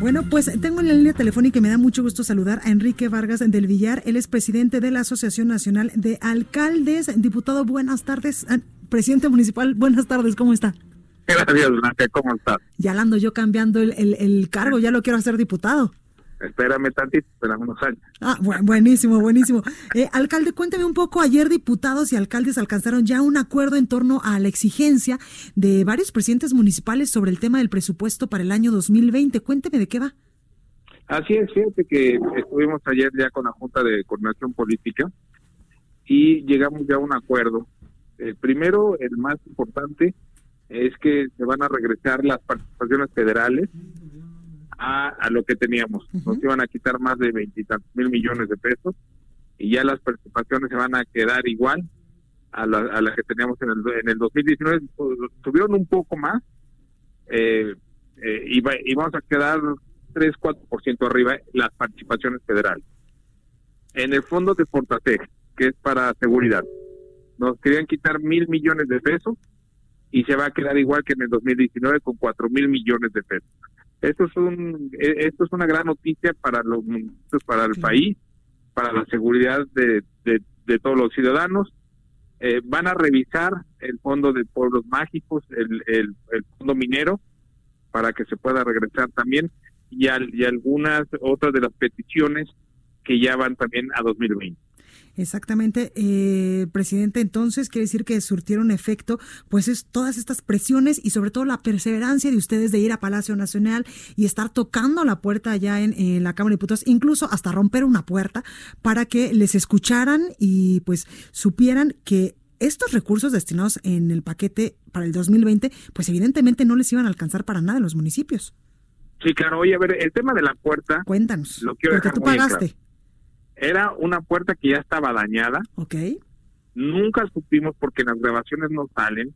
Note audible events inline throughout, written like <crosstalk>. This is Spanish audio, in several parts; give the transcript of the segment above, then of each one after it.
Bueno, pues tengo en la línea telefónica y me da mucho gusto saludar a Enrique Vargas del Villar. Él es presidente de la Asociación Nacional de Alcaldes. Diputado, buenas tardes. Ah, Presidente municipal, buenas tardes. ¿Cómo está? Gracias, Blanca. ¿Cómo estás? Ya ando yo cambiando el, el- el cargo, ya lo quiero hacer diputado. Espérame tantito, espérame unos años. Ah, bu- buenísimo, buenísimo. Eh, alcalde, cuénteme un poco. Ayer diputados y alcaldes alcanzaron ya un acuerdo en torno a la exigencia de varios presidentes municipales sobre el tema del presupuesto para el año 2020. Cuénteme de qué va. Así es, fíjate que estuvimos ayer ya con la Junta de Coordinación Política y llegamos ya a un acuerdo. El primero, el más importante, es que se van a regresar las participaciones federales a, a lo que teníamos. Nos iban a quitar más de veintitantos mil millones de pesos y ya las participaciones se van a quedar igual a la, a la que teníamos en el, en el 2019. Subieron un poco más eh, eh, y, va- y vamos a quedar 3-4% arriba las participaciones federales. En el fondo de Fortatec, que es para seguridad, nos querían quitar mil millones de pesos y se va a quedar igual que en el 2019 con cuatro mil millones de pesos. Esto es un eh, esto es una gran noticia para los para el país, para la seguridad de, de, de todos los ciudadanos. Eh, van a revisar el fondo de pueblos mágicos, el, el, el fondo minero, para que se pueda regresar también, y, al- y algunas otras de las peticiones que ya van también a 2020. Exactamente, eh, presidente. Entonces, quiere decir que surtieron efecto, pues es todas estas presiones y sobre todo la perseverancia de ustedes de ir a Palacio Nacional y estar tocando la puerta allá en, la Cámara de Diputados, incluso hasta romper una puerta para que les escucharan y pues supieran que estos recursos destinados en el paquete para el 2020, pues evidentemente no les iban a alcanzar para nada en los municipios. Sí, claro, oye, a ver, el tema de la puerta Cuéntanos, Lo quiero porque dejar tú muy pagaste, era una puerta que ya estaba dañada, ¿ok? nunca supimos porque las grabaciones no salen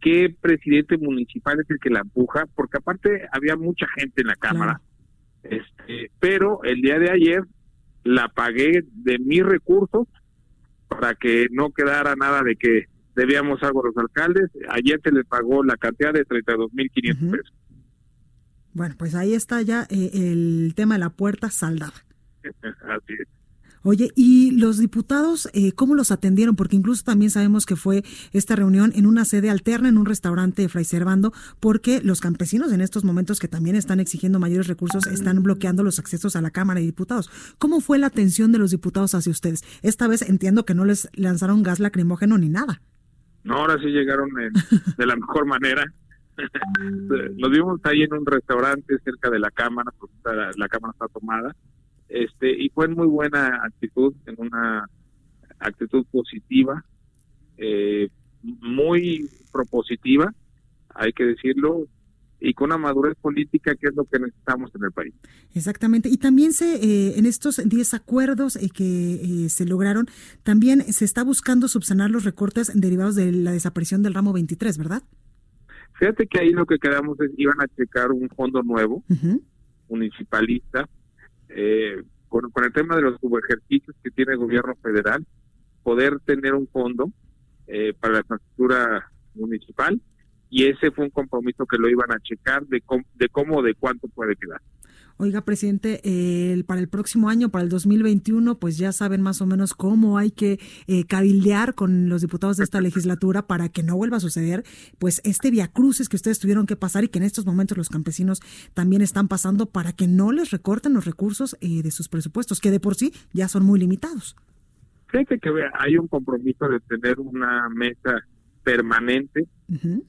qué presidente municipal es el que la empuja, porque aparte había mucha gente en la cámara. Este, pero el día de ayer la pagué de mis recursos para que no quedara nada de que debíamos algo a los alcaldes. Ayer se les pagó la cantidad de 32.500 Ujú. pesos. Bueno, pues ahí está ya eh, el tema de la puerta saldada. <laughs> Así es. Oye, ¿y los diputados eh, cómo los atendieron? Porque incluso también sabemos que fue esta reunión en una sede alterna, en un restaurante de Fray Servando, porque los campesinos en estos momentos que también están exigiendo mayores recursos están bloqueando los accesos a la Cámara de Diputados. ¿Cómo fue la atención de los diputados hacia ustedes? Esta vez entiendo que no les lanzaron gas lacrimógeno ni nada. No, ahora sí llegaron en- <laughs> de la mejor manera. <laughs> Nos vimos ahí en un restaurante cerca de la cámara, porque la cámara está tomada, este y fue en muy buena actitud, en una actitud positiva, eh, muy propositiva, hay que decirlo, y con una madurez política que es lo que necesitamos en el país. Exactamente. Y también se, eh, en estos 10 acuerdos eh, que eh, se lograron, también se está buscando subsanar los recortes derivados de la desaparición del ramo 23, ¿verdad? Fíjate que ahí lo que quedamos es iban a checar un fondo nuevo, municipalista, eh, con, el tema de los subejercicios que tiene el gobierno federal, poder tener un fondo eh, para la infraestructura municipal y ese fue un compromiso que lo iban a checar de, cómo, de cómo, de cuánto puede quedar. Oiga, presidente, eh, el- para el próximo año, para el 2021, pues ya saben más o menos cómo hay que eh, cabildear con los diputados de esta legislatura para que no vuelva a suceder, pues este viacruces que ustedes tuvieron que pasar y que en estos momentos los campesinos también están pasando para que no les recorten los recursos eh, de sus presupuestos, que de por sí ya son muy limitados. Fíjate que vea, hay un compromiso de tener una mesa permanente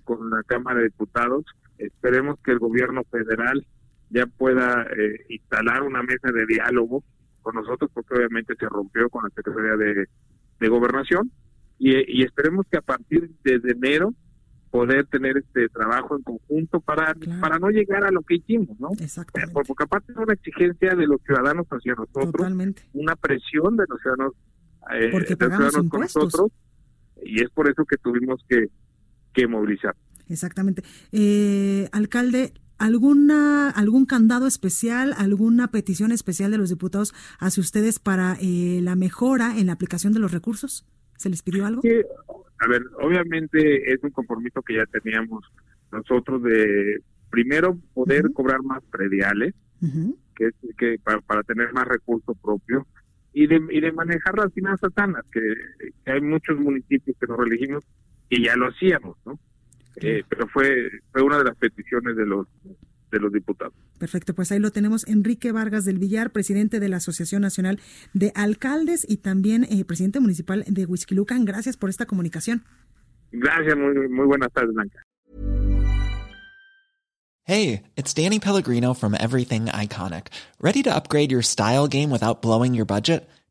con la Cámara de Diputados. Esperemos que el gobierno federal ya pueda eh, instalar una mesa de diálogo con nosotros, porque obviamente se rompió con la Secretaría de, de Gobernación. Y, y esperemos que a partir de enero poder tener este trabajo en conjunto para Claro. para no llegar a lo que hicimos, ¿no? Exactamente. Por- Porque aparte es una exigencia de los ciudadanos hacia nosotros, Totalmente. una presión de los ciudadanos, eh, Porque de los ciudadanos con nosotros, y es por eso que tuvimos que, que movilizar. Exactamente. Eh, alcalde, ¿alguna algún candado especial, alguna petición especial de los diputados hacia ustedes para eh, la mejora en la aplicación de los recursos? ¿Se les pidió algo? Sí, a ver, obviamente es un compromiso que ya teníamos nosotros de primero poder cobrar más prediales, Ujú. que es que para, para tener más recurso propio y de, y de manejar las finanzas sanas, que, que hay muchos municipios que nos reelegimos y ya lo hacíamos, ¿no? Eh, pero fue fue una de las peticiones de los de los diputados. Perfecto, pues ahí lo tenemos. Enrique Vargas del Villar, presidente de la Asociación Nacional de Alcaldes y también eh, presidente municipal de Huixquilucan. Gracias por esta comunicación. Gracias, muy, muy buenas tardes, Blanca. Hey, it's Danny Pellegrino from Everything Iconic. Ready to upgrade your style game without blowing your budget?